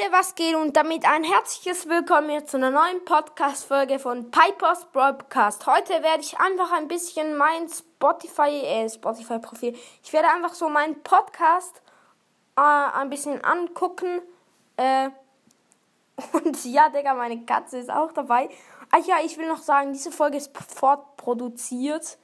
Freunde, was geht? Und damit ein herzliches Willkommen hier zu einer neuen Podcast-Folge von Pipers Broadcast. Heute werde ich einfach ein bisschen mein Spotify, äh, Spotify-Profil, ich werde einfach so meinen Podcast äh, ein bisschen angucken. Äh, und ja, Digga, meine Katze ist auch dabei. Ach ja, ich will noch sagen, diese Folge ist fortproduziert.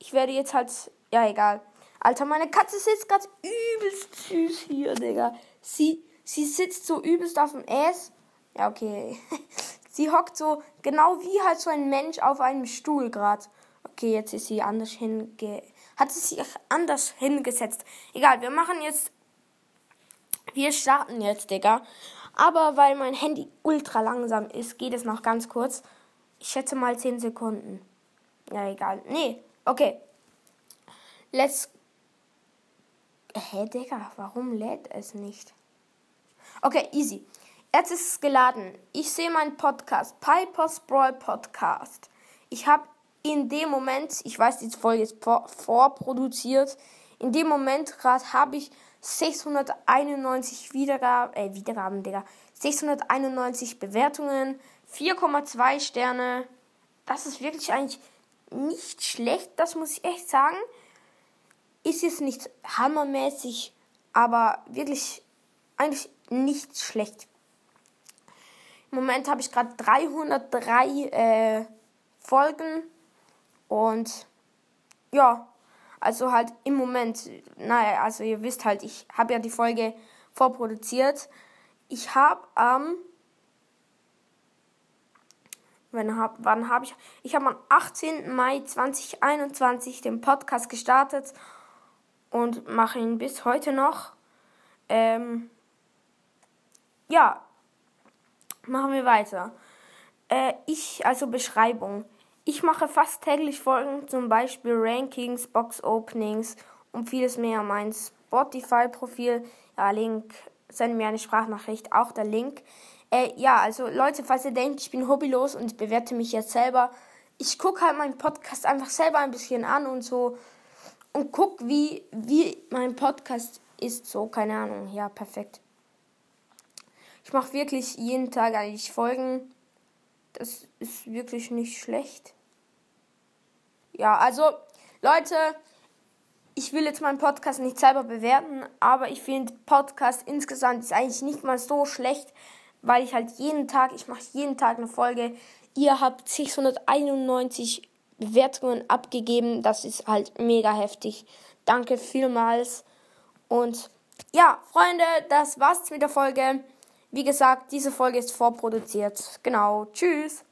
Ich werde jetzt halt, ja, egal. Alter, meine Katze sitzt gerade übelst süß hier, Digga. Sie Sie sitzt so übelst auf dem Ass. Ja, okay. sie hockt so genau wie halt so ein Mensch auf einem Stuhl gerade. Okay, jetzt ist sie anders hinge... Hat sie sich anders hingesetzt. Egal, wir machen jetzt... Wir starten jetzt, Digga. Aber weil mein Handy ultra langsam ist, geht es noch ganz kurz. Ich schätze mal 10 Sekunden. Ja, egal. Nee, okay. Let's... Hä, Digga, warum lädt es nicht? Okay, easy. Jetzt ist es geladen. Ich sehe meinen Podcast, Piper's Brawl Podcast. Ich habe in dem Moment, ich weiß, diese Folge ist vor, vorproduziert, in dem Moment gerade habe ich 691 Wiedergaben, äh, Wiedergaben, Digga, 691 Bewertungen, 4,2 Sterne. Das ist wirklich eigentlich nicht schlecht, das muss ich echt sagen. Ist jetzt nicht hammermäßig, aber wirklich eigentlich nicht schlecht. Im Moment habe ich gerade 303 äh, Folgen und ja, also halt im Moment, naja, also ihr wisst halt, ich habe ja die Folge vorproduziert. Ich habe am ähm, wenn hab, wann habe ich? Ich habe am 18. Mai 2021 den Podcast gestartet und mache ihn bis heute noch. Ähm, ja, machen wir weiter. Äh, ich, also Beschreibung. Ich mache fast täglich Folgen, zum Beispiel Rankings, Box-Openings und vieles mehr. Mein Spotify-Profil, ja, Link, send mir eine Sprachnachricht, auch der Link. Äh, ja, also Leute, falls ihr denkt, ich bin hobbylos und bewerte mich jetzt selber, ich gucke halt meinen Podcast einfach selber ein bisschen an und so und guck, wie, wie mein Podcast ist. So, keine Ahnung. Ja, perfekt. Ich mache wirklich jeden Tag eigentlich Folgen. Das ist wirklich nicht schlecht. Ja, also Leute, ich will jetzt meinen Podcast nicht selber bewerten, aber ich finde Podcast insgesamt ist eigentlich nicht mal so schlecht, weil ich halt jeden Tag, ich mache jeden Tag eine Folge. Ihr habt 691 Bewertungen abgegeben, das ist halt mega heftig. Danke vielmals und ja, Freunde, das war's mit der Folge. Wie gesagt, diese Folge ist vorproduziert. Genau. Tschüss.